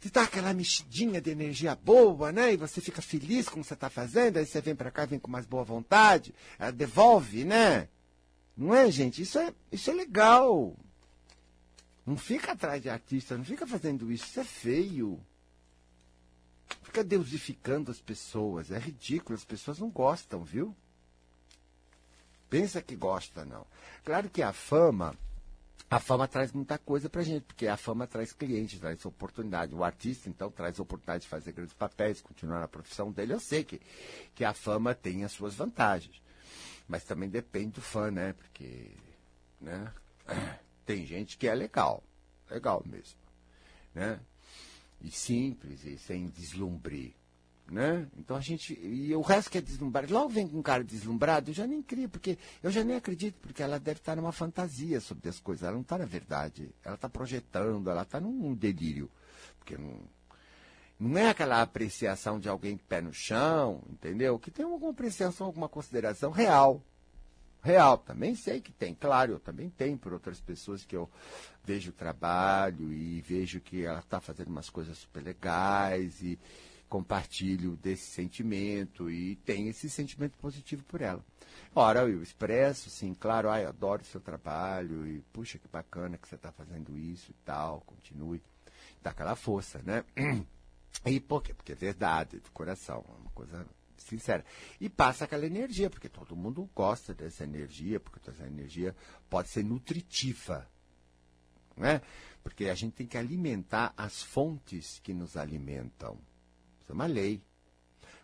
S1: te dá aquela mexidinha de energia boa, né? E você fica feliz com o que você está fazendo, aí você vem para cá, vem com mais boa vontade, ela devolve, né? Não é, gente? Isso é, isso é legal. Não fica atrás de artista, não fica fazendo isso, isso é feio fica deusificando as pessoas. É ridículo, as pessoas não gostam, viu? Pensa que gosta, não. Claro que a fama, a fama traz muita coisa pra gente, porque a fama traz clientes, traz oportunidade. O artista, então, traz oportunidade de fazer grandes papéis, continuar na profissão dele. Eu sei que, que a fama tem as suas vantagens. Mas também depende do fã, né? Porque, né? Tem gente que é legal. Legal mesmo. Né? E simples e sem deslumbre. Né? Então a gente. E o resto que é deslumbrado. Logo vem com um cara deslumbrado, eu já nem crio, porque eu já nem acredito, porque ela deve estar numa fantasia sobre as coisas. Ela não está na verdade. Ela está projetando, ela está num delírio. Porque não, não é aquela apreciação de alguém pé no chão, entendeu? Que tem alguma apreciação, alguma consideração real real. Também sei que tem, claro, eu também tenho por outras pessoas que eu vejo o trabalho e vejo que ela está fazendo umas coisas super legais e compartilho desse sentimento e tenho esse sentimento positivo por ela. Ora, eu expresso, sim, claro, ai, adoro o seu trabalho e puxa que bacana que você está fazendo isso e tal, continue. Dá aquela força, né? E por quê? Porque é verdade, do coração, é uma coisa sincera. E passa aquela energia, porque todo mundo gosta dessa energia, porque essa energia pode ser nutritiva. Não é? Porque a gente tem que alimentar as fontes que nos alimentam. Isso é uma lei.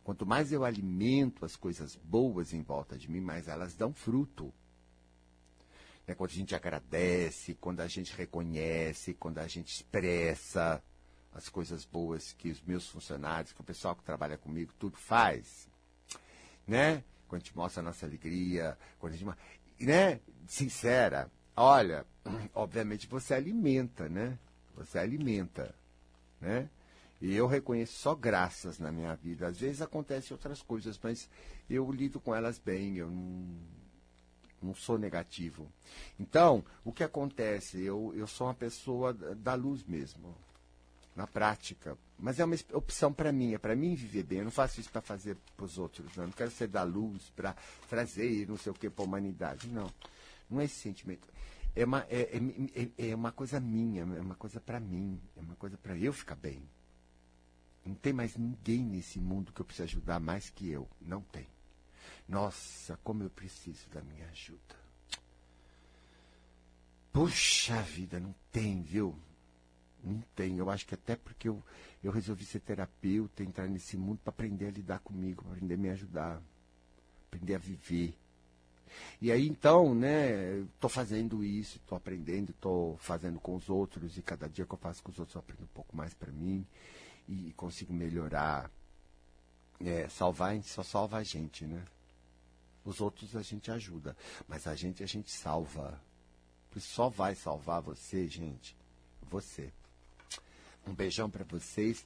S1: Quanto mais eu alimento as coisas boas em volta de mim, mais elas dão fruto. É quando a gente agradece, quando a gente reconhece, quando a gente expressa as coisas boas que os meus funcionários, que o pessoal que trabalha comigo, tudo faz né? Quando a gente mostra a nossa alegria, quando a gente, né? Sincera. Olha, obviamente você alimenta, né? Você alimenta, né? E eu reconheço só graças na minha vida. Às vezes acontecem outras coisas, mas eu lido com elas bem, eu não, não sou negativo. Então, o que acontece? Eu, eu sou uma pessoa da luz mesmo na prática. Mas é uma opção para mim, é para mim viver bem. Eu não faço isso para fazer para os outros, não. Eu não quero ser da luz para trazer não sei o que para a humanidade. Não. Não é esse sentimento. É uma, é, é, é, é uma coisa minha, é uma coisa para mim, é uma coisa para eu ficar bem. Não tem mais ninguém nesse mundo que eu preciso ajudar mais que eu. Não tem. Nossa, como eu preciso da minha ajuda. Puxa vida, não tem, viu? Não tem. Eu acho que até porque eu, eu resolvi ser terapeuta, entrar nesse mundo para aprender a lidar comigo, para aprender a me ajudar, aprender a viver. E aí então, né, estou fazendo isso, estou aprendendo, estou fazendo com os outros, e cada dia que eu faço com os outros eu aprendo um pouco mais para mim e consigo melhorar. É, salvar, só salva a gente, né? Os outros a gente ajuda, mas a gente a gente salva. Só vai salvar você, gente, você. Um beijão para vocês.